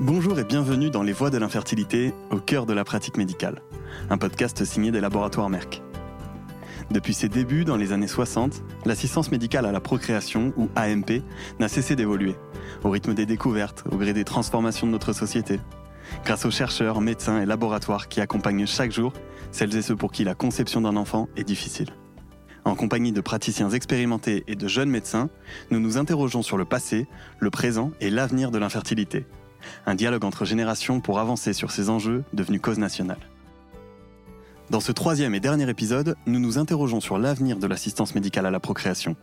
Bonjour et bienvenue dans Les Voix de l'infertilité, au cœur de la pratique médicale, un podcast signé des laboratoires Merck. Depuis ses débuts dans les années 60, l'assistance médicale à la procréation, ou AMP, n'a cessé d'évoluer, au rythme des découvertes, au gré des transformations de notre société. Grâce aux chercheurs, médecins et laboratoires qui accompagnent chaque jour celles et ceux pour qui la conception d'un enfant est difficile. En compagnie de praticiens expérimentés et de jeunes médecins, nous nous interrogeons sur le passé, le présent et l'avenir de l'infertilité un dialogue entre générations pour avancer sur ces enjeux devenus cause nationale. Dans ce troisième et dernier épisode, nous nous interrogeons sur l'avenir de l'assistance médicale à la procréation.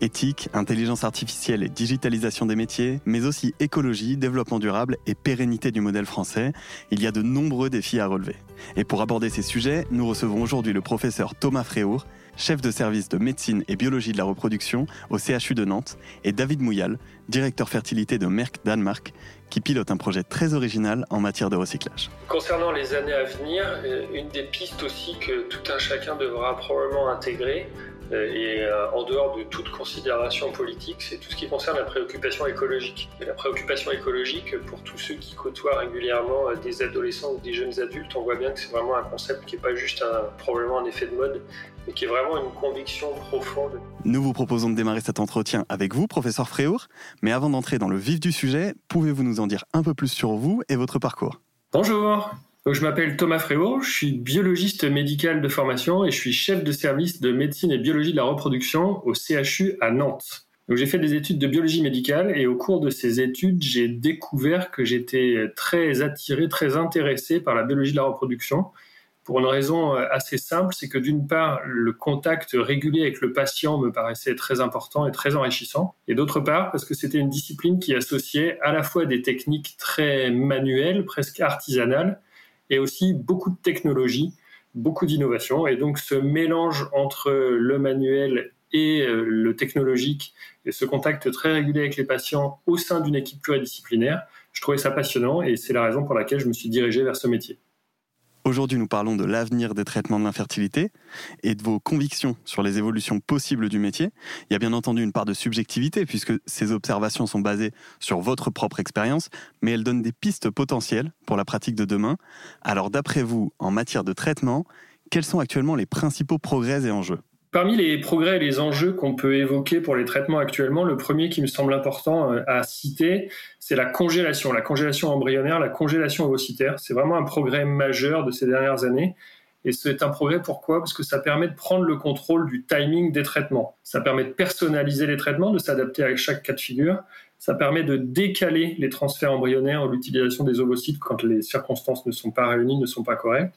Éthique, intelligence artificielle et digitalisation des métiers, mais aussi écologie, développement durable et pérennité du modèle français, il y a de nombreux défis à relever. Et pour aborder ces sujets, nous recevons aujourd'hui le professeur Thomas Fréour, chef de service de médecine et biologie de la reproduction au CHU de Nantes, et David Mouyal, directeur fertilité de Merck Danemark, qui pilote un projet très original en matière de recyclage. Concernant les années à venir, euh, une des pistes aussi que tout un chacun devra probablement intégrer, et euh, en dehors de toute considération politique, c'est tout ce qui concerne la préoccupation écologique. Et la préoccupation écologique, pour tous ceux qui côtoient régulièrement des adolescents ou des jeunes adultes, on voit bien que c'est vraiment un concept qui n'est pas juste un, probablement un effet de mode, mais qui est vraiment une conviction profonde. Nous vous proposons de démarrer cet entretien avec vous, professeur Fréour, mais avant d'entrer dans le vif du sujet, pouvez-vous nous en dire un peu plus sur vous et votre parcours? Bonjour je m'appelle Thomas Fréour, je suis biologiste médical de formation et je suis chef de service de médecine et biologie de la reproduction au CHU à Nantes. j'ai fait des études de biologie médicale et au cours de ces études, j'ai découvert que j'étais très attiré, très intéressé par la biologie de la reproduction pour une raison euh, assez simple, c'est que d'une part, le contact régulier avec le patient me paraissait très important et très enrichissant, et d'autre part, parce que c'était une discipline qui associait à la fois des techniques très manuelles, presque artisanales, et aussi beaucoup de technologie, beaucoup d'innovation, et donc ce mélange entre le manuel et euh, le technologique, et ce contact très régulier avec les patients au sein d'une équipe pluridisciplinaire, je trouvais ça passionnant, et c'est la raison pour laquelle je me suis dirigé vers ce métier. Aujourd'hui, nous parlons de l'avenir des traitements de l'infertilité et de vos convictions sur les évolutions possibles du métier. Il y a bien entendu une part de subjectivité puisque ces observations sont basées sur votre propre expérience, mais elles donnent des pistes potentielles pour la pratique de demain. Alors d'après vous, en matière de traitement, quels sont actuellement les principaux progrès et enjeux? Parmi les progrès et les enjeux qu'on peut évoquer pour les traitements actuellement, le premier qui me semble important euh, à citer, c'est la congélation, la congélation embryonnaire, la congélation ovocytaire. C'est vraiment un progrès majeur de ces dernières années. Et c'est un progrès pourquoi? Parce que ça permet de prendre le contrôle du timing des traitements. Ça permet de personnaliser les traitements, de s'adapter à chaque cas de figure. Ça permet de décaler les transferts embryonnaires ou l'utilisation des ovocytes quand les circonstances ne sont pas réunies, ne sont pas correctes.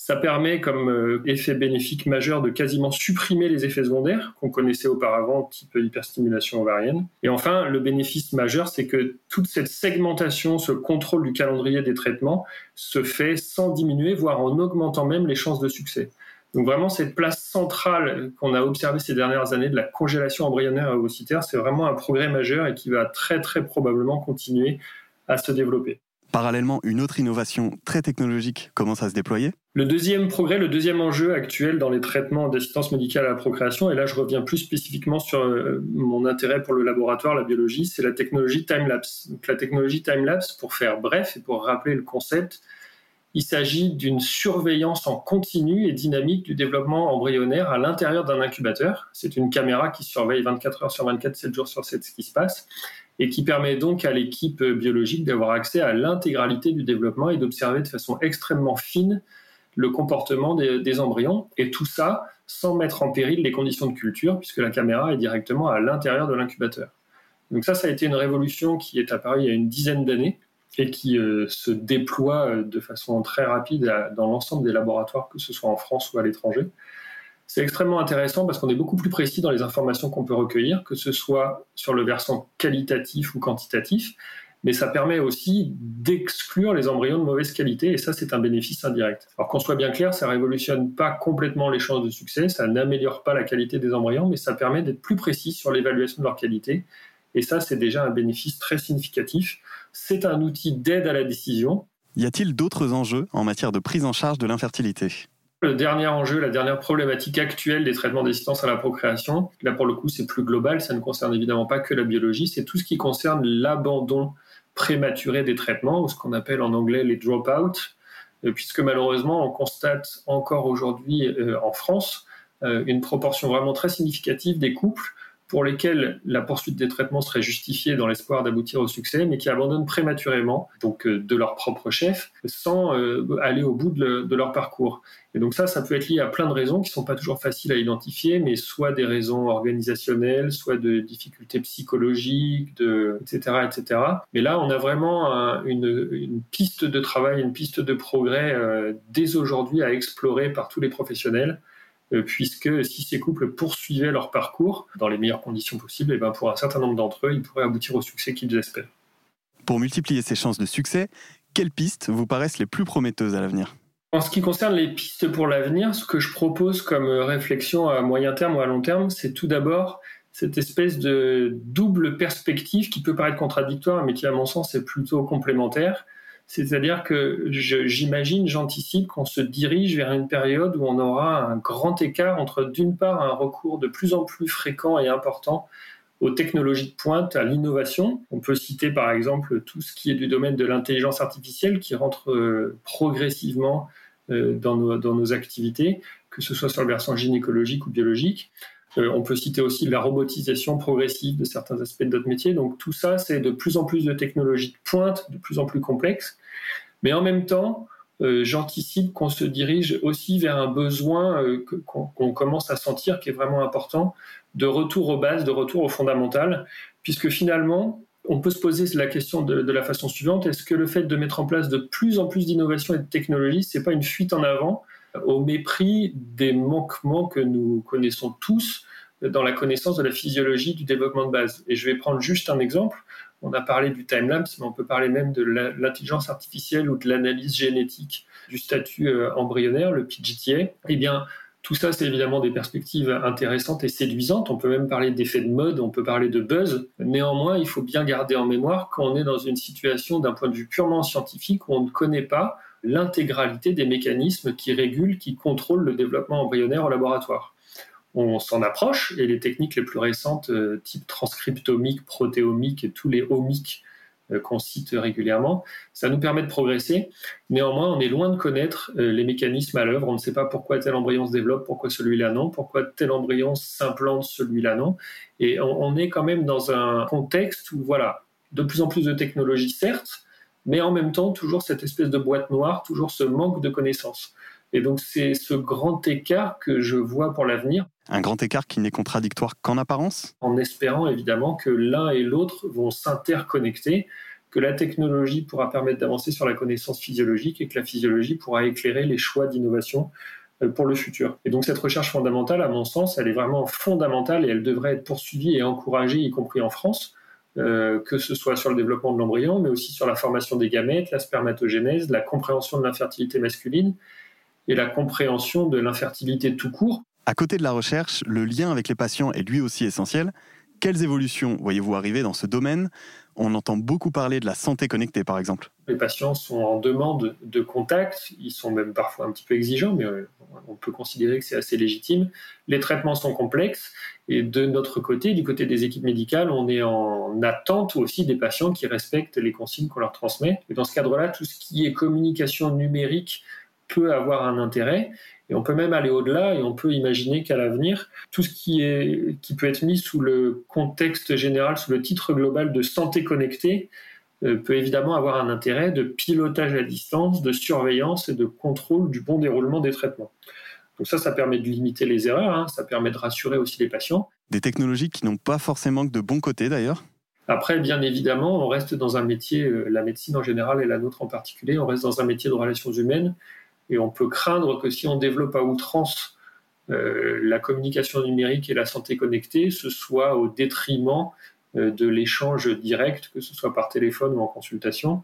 Ça permet comme euh, effet bénéfique majeur de quasiment supprimer les effets secondaires qu'on connaissait auparavant, type hyperstimulation ovarienne. Et enfin, le bénéfice majeur, c'est que toute cette segmentation, ce contrôle du calendrier des traitements se fait sans diminuer, voire en augmentant même les chances de succès. Donc vraiment, cette place centrale qu'on a observée ces dernières années de la congélation embryonnaire ovocytaire, c'est vraiment un progrès majeur et qui va très très probablement continuer à se développer. Parallèlement, une autre innovation très technologique commence à se déployer. Le deuxième progrès, le deuxième enjeu actuel dans les traitements d'assistance médicale à la procréation, et là je reviens plus spécifiquement sur euh, mon intérêt pour le laboratoire, la biologie, c'est la technologie time-lapse. La technologie time-lapse, pour faire bref et pour rappeler le concept, il s'agit d'une surveillance en continu et dynamique du développement embryonnaire à l'intérieur d'un incubateur. C'est une caméra qui surveille 24 heures sur 24, 7 jours sur 7 ce qui se passe et qui permet donc à l'équipe biologique d'avoir accès à l'intégralité du développement et d'observer de façon extrêmement fine le comportement des, embryons, et tout ça sans mettre en péril les conditions de culture, puisque la caméra est directement à l'intérieur de l'incubateur. Donc ça, ça a été une révolution qui est apparue il y a une dizaine d'années et qui euh, se déploie euh, de façon très rapide dans l'ensemble des laboratoires, que ce soit en France ou à l'étranger. C'est extrêmement intéressant parce qu'on est beaucoup plus précis dans les informations qu'on peut recueillir, que ce soit sur le versant qualitatif ou quantitatif, mais ça permet aussi d'exclure les embryons de mauvaise qualité, et ça, c'est un bénéfice indirect. Alors qu'on soit bien clair, ça révolutionne pas complètement les chances de succès, ça n'améliore pas la qualité des embryons, mais ça permet d'être plus précis sur l'évaluation de leur qualité, et ça, c'est déjà un bénéfice très significatif. C'est un outil d'aide à la décision. Y a-t-il d'autres enjeux en matière de prise en charge de l'infertilité? Le dernier enjeu, la dernière problématique actuelle des traitements d'assistance à la procréation, là pour le coup c'est plus global, ça ne concerne évidemment pas que la biologie, c'est tout ce qui concerne l'abandon prématurée des traitements, ou ce qu'on appelle en anglais les drop-out, puisque malheureusement, on constate encore aujourd'hui en France une proportion vraiment très significative des couples pour lesquels la poursuite des traitements serait justifiée dans l'espoir d'aboutir au succès, mais qui abandonnent prématurément, donc euh, de leur propre chef, sans euh, aller au bout de, leur parcours. Et donc ça, ça peut être lié à plein de raisons qui sont pas toujours faciles à identifier, mais soit des raisons organisationnelles, soit de difficultés psychologiques, de, etc., etc. Mais là, on a vraiment une, piste de travail, une piste de progrès euh, dès aujourd'hui à explorer par tous les professionnels puisque si ces couples poursuivaient leur parcours dans les meilleures conditions possibles, et eh ben pour un certain nombre d'entre eux, ils pourraient aboutir au succès qu'ils espèrent. Pour multiplier ces chances de succès, quelles pistes vous paraissent les plus prometteuses à l'avenir? En ce qui concerne les pistes pour l'avenir, ce que je propose comme réflexion à moyen terme ou à long terme, c'est tout d'abord cette espèce de double perspective qui peut paraître contradictoire, mais qui à mon sens est plutôt complémentaire. C'est-à-dire que j'imagine, j'anticipe qu'on se dirige vers une période où on aura un grand écart entre d'une part un recours de plus en plus fréquent et important aux technologies de pointe, à l'innovation. On peut citer par exemple tout ce qui est du domaine de l'intelligence artificielle qui rentre euh, progressivement euh, dans nos, dans nos activités, que ce soit sur le versant gynécologique ou biologique. Euh, on peut citer aussi la robotisation progressive de certains aspects de notre métier. Donc tout ça, c'est de plus en plus de technologies de pointe, de plus en plus complexes. Mais en même temps, euh, j'anticipe qu'on se dirige aussi vers un besoin euh, qu'on commence à sentir qui est vraiment important de retour aux bases, de retour au fondamental, puisque finalement, on peut se poser la question de, de la façon suivante est-ce que le fait de mettre en place de plus en plus d'innovations et de technologies, c'est pas une fuite en avant au mépris des manquements que nous connaissons tous dans la connaissance de la physiologie du développement de base. Et je vais prendre juste un exemple. On a parlé du time-lapse, mais on peut parler même de l'intelligence artificielle ou de l'analyse génétique du statut euh, embryonnaire, le PGTA. Eh bien, tout ça, c'est évidemment des perspectives intéressantes et séduisantes. On peut même parler d'effet de mode, on peut parler de buzz. Néanmoins, il faut bien garder en mémoire qu'on est dans une situation d'un point de vue purement scientifique où on ne connaît pas l'intégralité des mécanismes qui régulent, qui contrôlent le développement embryonnaire au laboratoire. On s'en approche et les techniques les plus récentes, euh, type transcriptomique, protéomique et tous les omiques euh, qu'on cite régulièrement, ça nous permet de progresser. Néanmoins, on est loin de connaître euh, les mécanismes à l'œuvre. On ne sait pas pourquoi tel embryon se développe, pourquoi celui-là non, pourquoi tel embryon s'implante, celui-là non. Et on, est quand même dans un contexte où, voilà, de plus en plus de technologies, certes, mais en même temps toujours cette espèce de boîte noire, toujours ce manque de connaissances. Et donc c'est ce grand écart que je vois pour l'avenir. Un grand écart qui n'est contradictoire qu'en apparence? En espérant évidemment que l'un et l'autre vont s'interconnecter, que la technologie pourra permettre d'avancer sur la connaissance physiologique et que la physiologie pourra éclairer les choix d'innovation euh, pour le futur. Et donc cette recherche fondamentale, à mon sens, elle est vraiment fondamentale et elle devrait être poursuivie et encouragée, y compris en France, euh, que ce soit sur le développement de l'embryon, mais aussi sur la formation des gamètes, la spermatogénèse, la compréhension de l'infertilité masculine et la compréhension de l'infertilité tout court. À côté de la recherche, le lien avec les patients est lui aussi essentiel. Quelles évolutions voyez-vous arriver dans ce domaine? On entend beaucoup parler de la santé connectée, par exemple. Les patients sont en demande de contact, ils sont même parfois un petit peu exigeants, mais euh, on peut considérer que c'est assez légitime. Les traitements sont complexes et de notre côté, du côté des équipes médicales, on est en attente aussi des patients qui respectent les consignes qu'on leur transmet. Et dans ce cadre-là, tout ce qui est communication numérique peut avoir un intérêt. Et on peut même aller au-delà et on peut imaginer qu'à l'avenir, tout ce qui, est, qui peut être mis sous le contexte général, sous le titre global de santé connectée, euh, peut évidemment avoir un intérêt de pilotage à distance, de surveillance et de contrôle du bon déroulement des traitements. Donc ça, ça permet de limiter les erreurs, hein. ça permet de rassurer aussi les patients. Des technologies qui n'ont pas forcément que de bons côtés d'ailleurs? Après, bien évidemment, on reste dans un métier, euh, la médecine en général et la nôtre en particulier, on reste dans un métier de relations humaines et on peut craindre que si on développe à outrance euh, la communication numérique et la santé connectée, ce soit au détriment euh, de l'échange direct, que ce soit par téléphone ou en consultation.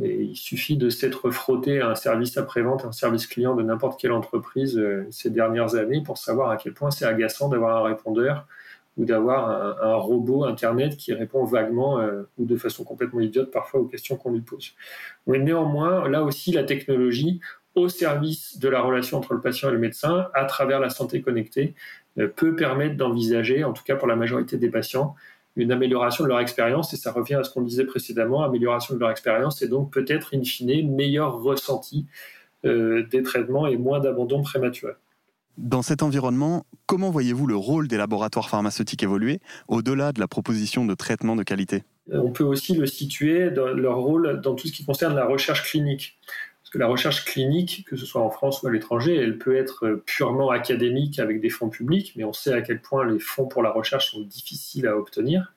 Il suffit de s'être frotté à un service après-vente, un service client de n'importe quelle entreprise euh, ces dernières années pour savoir à quel point c'est agaçant d'avoir un répondeur ou d'avoir un, robot Internet qui répond vaguement ou de façon complètement idiote parfois aux questions qu'on lui pose. Mais néanmoins, là aussi, la technologie au service de la relation entre le patient et le médecin, à travers la santé connectée, peut permettre d'envisager, en tout cas pour la majorité des patients, une amélioration de leur expérience, et ça revient à ce qu'on disait précédemment, amélioration de leur expérience, et donc peut-être, in fine, meilleur ressenti euh, des traitements et moins d'abandon prématuré. Dans cet environnement, comment voyez-vous le rôle des laboratoires pharmaceutiques évoluer au-delà de la proposition de traitement de qualité? On peut aussi le situer dans leur rôle dans tout ce qui concerne la recherche clinique la recherche clinique, que ce soit en France ou à l'étranger, elle peut être purement académique avec des fonds publics, mais on sait à quel point les fonds pour la recherche sont difficiles à obtenir.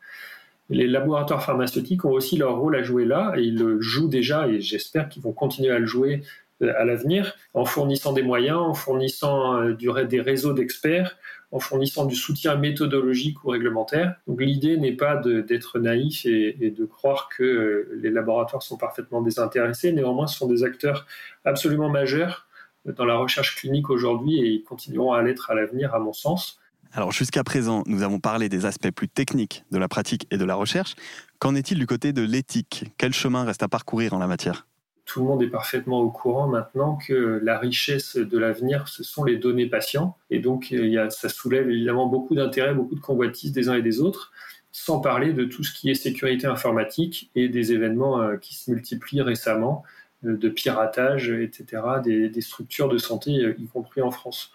Les laboratoires pharmaceutiques ont aussi leur rôle à jouer là, et ils le jouent déjà, et j'espère qu'ils vont continuer à le jouer à l'avenir, en fournissant des moyens, en fournissant euh, des réseaux d'experts, en fournissant du soutien méthodologique ou réglementaire. Donc l'idée n'est pas d'être naïf et, de croire que euh, les laboratoires sont parfaitement désintéressés. Néanmoins, ce sont des acteurs absolument majeurs dans la recherche clinique aujourd'hui et ils continueront à l'être à l'avenir, à mon sens. Alors jusqu'à présent, nous avons parlé des aspects plus techniques de la pratique et de la recherche. Qu'en est-il du côté de l'éthique? Quel chemin reste à parcourir en la matière? Tout le monde est parfaitement au courant maintenant que la richesse de l'avenir, ce sont les données patients. Et donc, a, ça soulève évidemment beaucoup d'intérêt, beaucoup de convoitises des uns et des autres, sans parler de tout ce qui est sécurité informatique et des événements euh, qui se multiplient récemment, euh, de piratage, etc., des, structures de santé, euh, y compris en France.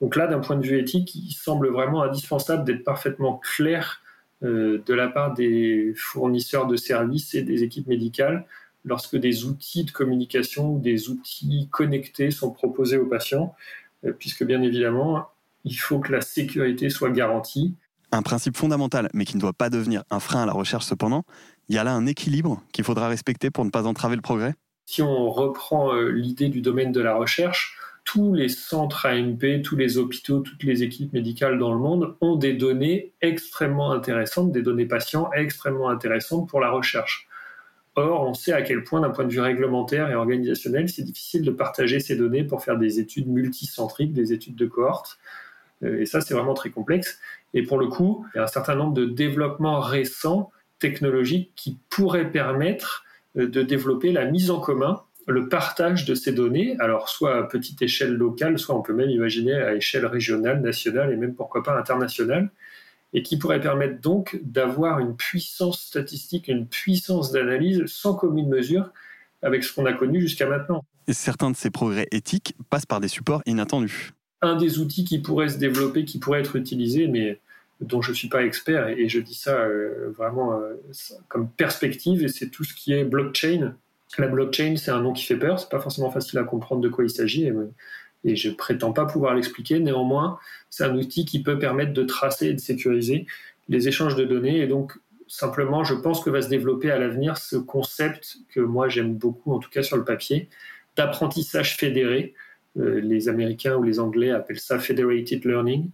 Donc là, d'un point de vue éthique, il semble vraiment indispensable d'être parfaitement clair de la part des fournisseurs de services et des équipes médicales lorsque des outils de communication ou des outils connectés sont proposés aux patients, euh, puisque bien évidemment, il faut que la sécurité soit garantie. Un principe fondamental, mais qui ne doit pas devenir un frein à la recherche cependant, il y a là un équilibre qu'il faudra respecter pour ne pas entraver le progrès Si on reprend euh, l'idée du domaine de la recherche, tous les centres AMP, tous les hôpitaux, toutes les équipes médicales dans le monde ont des données extrêmement intéressantes, des données patients extrêmement intéressantes pour la recherche. Or, on sait à quel point, d'un point de vue réglementaire et organisationnel, c'est difficile de partager ces données pour faire des études multicentriques, des études de cohorte. Euh, et ça, c'est vraiment très complexe. Et pour le coup, il y a un certain nombre de développements récents technologiques qui pourraient permettre euh, de développer la mise en commun, le partage de ces données, alors soit à petite échelle locale, soit on peut même imaginer à échelle régionale, nationale et même pourquoi pas internationale et qui pourrait permettre donc d'avoir une puissance statistique, une puissance d'analyse sans commune mesure avec ce qu'on a connu jusqu'à maintenant. Et certains de ces progrès éthiques passent par des supports inattendus. Un des outils qui pourrait se développer, qui pourrait être utilisé, mais dont je ne suis pas expert, et je dis ça euh, vraiment euh, comme perspective, et c'est tout ce qui est blockchain. La blockchain, c'est un nom qui fait peur, c'est pas forcément facile à comprendre de quoi il s'agit, et je prétends pas pouvoir l'expliquer. Néanmoins, c'est un outil qui peut permettre de tracer et de sécuriser les échanges de données. Et donc, simplement, je pense que va se développer à l'avenir ce concept que moi j'aime beaucoup, en tout cas sur le papier, d'apprentissage fédéré. Euh, les Américains ou les Anglais appellent ça federated learning,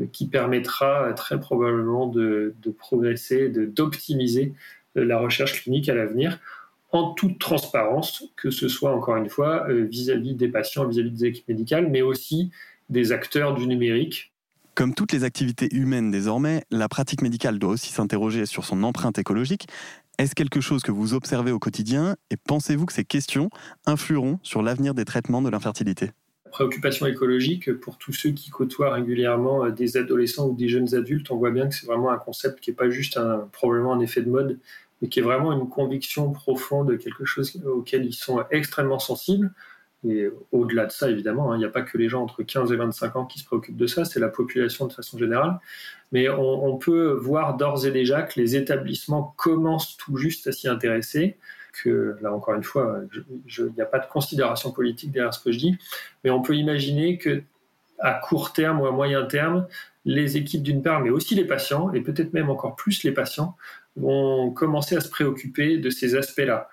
euh, qui permettra très probablement de, de progresser, d'optimiser euh, la recherche clinique à l'avenir en toute transparence, que ce soit encore une fois euh, vis-à-vis des patients, vis-à-vis des équipes médicales, mais aussi des acteurs du numérique. Comme toutes les activités humaines désormais, la pratique médicale doit aussi s'interroger sur son empreinte écologique. Est-ce quelque chose que vous observez au quotidien et pensez-vous que ces questions influeront sur l'avenir des traitements de l'infertilité? Préoccupation écologique, pour tous ceux qui côtoient régulièrement euh, des adolescents ou des jeunes adultes, on voit bien que c'est vraiment un concept qui n'est pas juste un, probablement un effet de mode, mais qui est vraiment une conviction profonde de quelque chose auquel ils sont extrêmement sensibles. Et au-delà de ça, évidemment, hein, il n'y a pas que les gens entre 15 et 25 ans qui se préoccupent de ça, c'est la population de façon générale. Mais on, peut voir d'ores et déjà que les établissements commencent tout juste à s'y intéresser, que là encore une fois, il n'y a pas de considération politique derrière ce que je dis, mais on peut imaginer que à court terme ou à moyen terme, les équipes d'une part, mais aussi les patients, et peut-être même encore plus les patients, vont commencer à se préoccuper de ces aspects-là.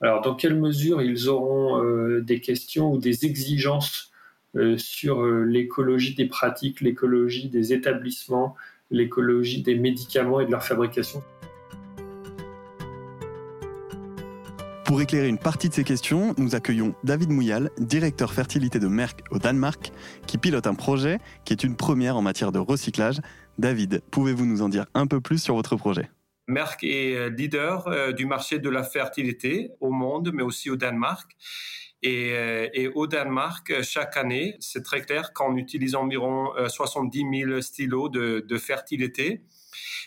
Alors, dans quelle mesure ils auront euh, des questions ou des exigences euh, sur euh, l'écologie des pratiques, l'écologie des établissements, l'écologie des médicaments et de leur fabrication? Pour éclairer une partie de ces questions, nous accueillons David Mouyal, directeur fertilité de Merck au Danemark, qui pilote un projet qui est une première en matière de recyclage. David, pouvez-vous nous en dire un peu plus sur votre projet? Merck est leader euh, du marché de la fertilité au monde, mais aussi au Danemark. Et, au Danemark, chaque année, c'est très clair qu'on utilise environ 70 000 stylos de, fertilité.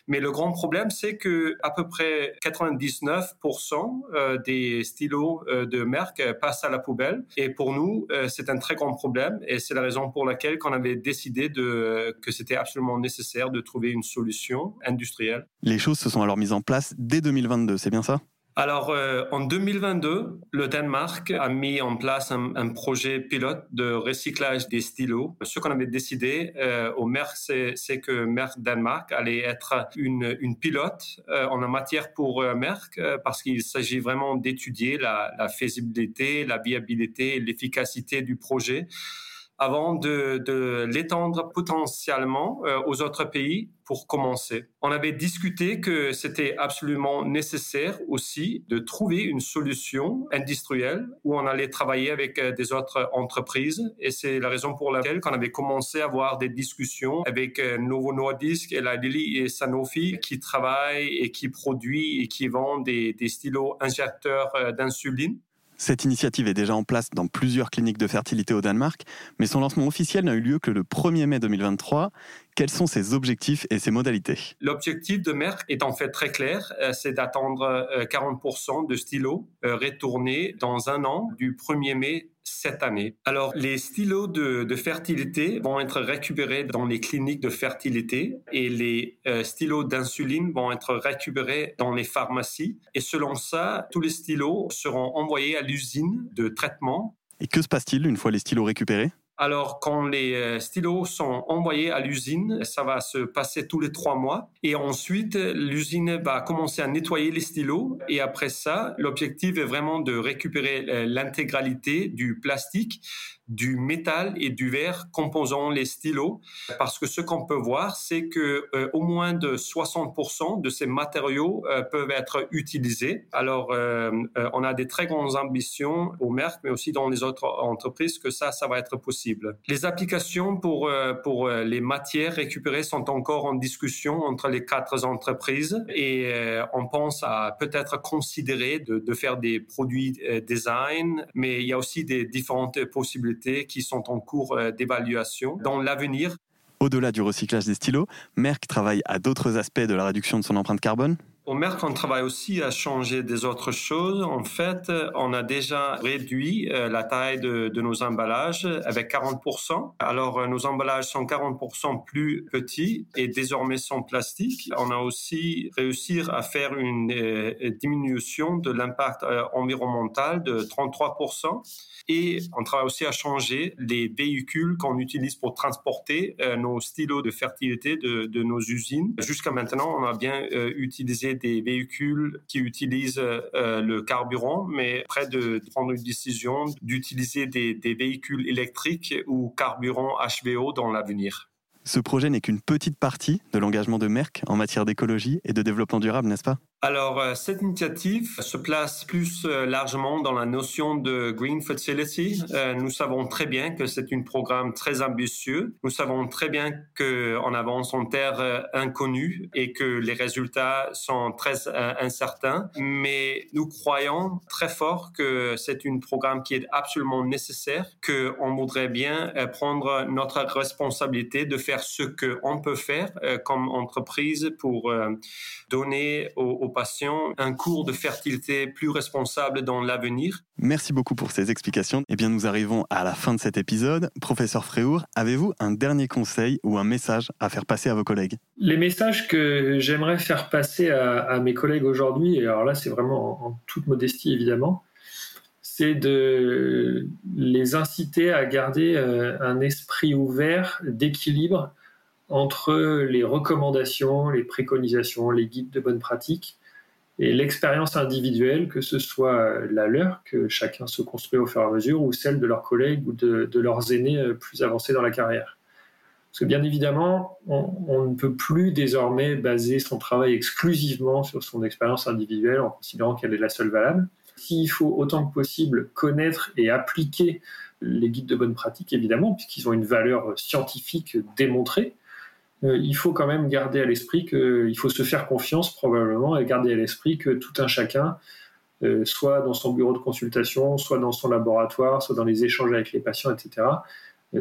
Mais le grand problème, c'est que à peu près 99% euh, des stylos euh, de Merck passent à la poubelle. Et pour nous, euh, c'est un très grand problème. Et c'est la raison pour laquelle qu'on avait décidé que c'était absolument nécessaire de trouver une solution industrielle. Les choses se sont alors mises en place dès 2022, c'est bien ça? Alors, euh, en 2022, le Danemark a mis en place un, projet pilote de recyclage des stylos. Ce qu'on avait décidé euh, au Merck, c'est que Merck Danemark allait être une, pilote euh, en matière pour Merck parce qu'il s'agit vraiment d'étudier la, la faisabilité, la viabilité, l'efficacité du projet avant de, l'étendre potentiellement euh, aux autres pays pour commencer. On avait discuté que c'était absolument nécessaire aussi de trouver une solution industrielle où on allait travailler avec euh, des autres entreprises et c'est la raison pour laquelle qu'on avait commencé à avoir des discussions avec euh, Novo Nordisk, Eli Lilly et Sanofi qui travaillent et qui produisent et qui vendent des, des stylos injecteurs d'insuline. Cette initiative est déjà en place dans plusieurs cliniques de fertilité au Danemark, mais son lancement officiel n'a eu lieu que le 1er mai 2023. Quels sont ses objectifs et ses modalités? L'objectif de Merck est en fait très clair, euh, c'est d'attendre 40% euh, de stylos euh, retournés dans un an du 1er mai cette année. Alors, les stylos de, fertilité vont être récupérés dans les cliniques de fertilité et les stylos d'insuline vont être récupérés dans les pharmacies. Et selon ça, tous les stylos seront envoyés à l'usine de traitement. Et que se passe-t-il une fois les stylos récupérés? Alors, quand les euh, stylos sont envoyés à l'usine, ça va se passer tous les trois mois. Et ensuite, l'usine va commencer à nettoyer les stylos. Et après ça, l'objectif est vraiment de récupérer euh, l'intégralité du plastique du métal et du verre composant les stylos parce que ce qu'on peut voir c'est que euh, au moins de 60% de ces matériaux euh, peuvent être utilisés. Alors euh, on a des très grandes ambitions au Merck mais aussi dans les autres entreprises que ça ça va être possible. Les applications pour pour les matières récupérées sont encore en discussion entre les quatre entreprises et on pense à peut-être considérer de, de faire des produits design mais il y a aussi des différentes possibilités qui sont en cours euh, d'évaluation. Dans l'avenir, au-delà du recyclage des stylos, Merck travaille à d'autres aspects de la réduction de son empreinte carbone au Merck, on travaille aussi à changer des autres choses. En fait, on a déjà réduit euh, la taille de, nos emballages avec 40%. Alors, euh, nos emballages sont 40% plus petits et désormais sont plastiques. On a aussi réussi à faire une diminution de l'impact environnemental de 33%. Et on travaille aussi à changer les véhicules qu'on utilise pour transporter euh, nos stylos de fertilité de, de nos usines. Jusqu'à maintenant, on a bien euh, utilisé des véhicules qui utilisent euh, le carburant, mais près de prendre une décision d'utiliser des, des véhicules électriques ou carburant HVO dans l'avenir. Ce projet n'est qu'une petite partie de l'engagement de Merck en matière d'écologie et de développement durable, n'est-ce pas? Alors, euh, cette initiative se place plus euh, largement dans la notion de Green Facility. Euh, nous savons très bien que c'est un programme très ambitieux. Nous savons très bien qu'on avance en terre inconnue et que les résultats sont très incertains. Mais nous croyons très fort que c'est un programme qui est absolument nécessaire, qu'on voudrait bien prendre notre responsabilité de faire ce qu'on peut faire comme entreprise pour donner aux patients un cours de fertilité plus responsable dans l'avenir. Merci beaucoup pour ces explications. Eh bien, nous arrivons à la fin de cet épisode. Professeur Fréour, avez-vous un dernier conseil ou un message à faire passer à vos collègues? Les messages que j'aimerais faire passer à, mes collègues aujourd'hui, et alors là, c'est vraiment en, toute modestie évidemment, c'est de les inciter à garder euh, un esprit ouvert d'équilibre entre les recommandations, les préconisations, les guides de bonne pratique et l'expérience individuelle, que ce soit la leur, que chacun se construit au fur et à mesure, ou celle de leurs collègues ou de, leurs aînés euh, plus avancés dans la carrière. Parce que bien évidemment, on, ne peut plus désormais baser son travail exclusivement sur son expérience individuelle en considérant qu'elle est la seule valable. S'il faut autant que possible connaître et appliquer les guides de bonne pratique, évidemment, puisqu'ils ont une valeur scientifique démontrée, il faut quand même garder à l'esprit qu'il faut se faire confiance probablement et garder à l'esprit que tout un chacun euh, soit dans son bureau de consultation, soit dans son laboratoire, soit dans les échanges avec les patients, etc.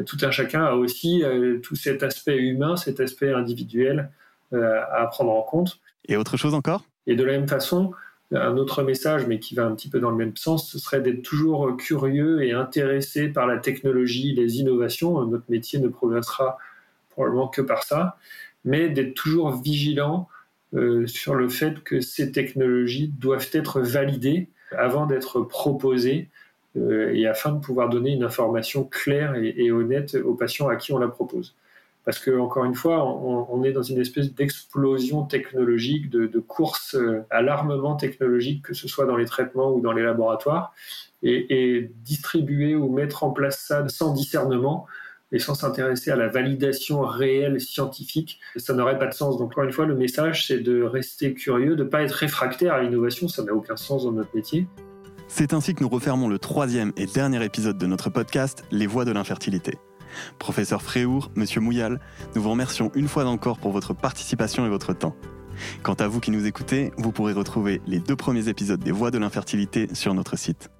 tout un chacun a aussi tout cet aspect humain, cet aspect individuel à prendre en compte. Et autre chose encore? Et de la même façon, un autre message, mais qui va un petit peu dans le même sens, ce serait d'être toujours curieux et intéressé par la technologie, les innovations. Notre métier ne progressera probablement que par ça, mais d'être toujours vigilant euh, sur le fait que ces technologies doivent être validées avant d'être proposées euh, et afin de pouvoir donner une information claire et honnête aux patients à qui on la propose. Parce que encore une fois, on, est dans une espèce d'explosion technologique, de, course euh, à l'armement technologique, que ce soit dans les traitements ou dans les laboratoires, et, distribuer ou mettre en place ça sans discernement et sans s'intéresser à la validation réelle scientifique, ça n'aurait pas de sens. Donc encore une fois, le message, c'est de rester curieux, de ne pas être réfractaire à l'innovation, ça n'a aucun sens dans notre métier. C'est ainsi que nous refermons le troisième et dernier épisode de notre podcast, Les voies de l'infertilité. Professeur Fréour, Monsieur Mouyal, nous vous remercions une fois encore pour votre participation et votre temps. Quant à vous qui nous écoutez, vous pourrez retrouver les deux premiers épisodes des Voix de l'infertilité sur notre site.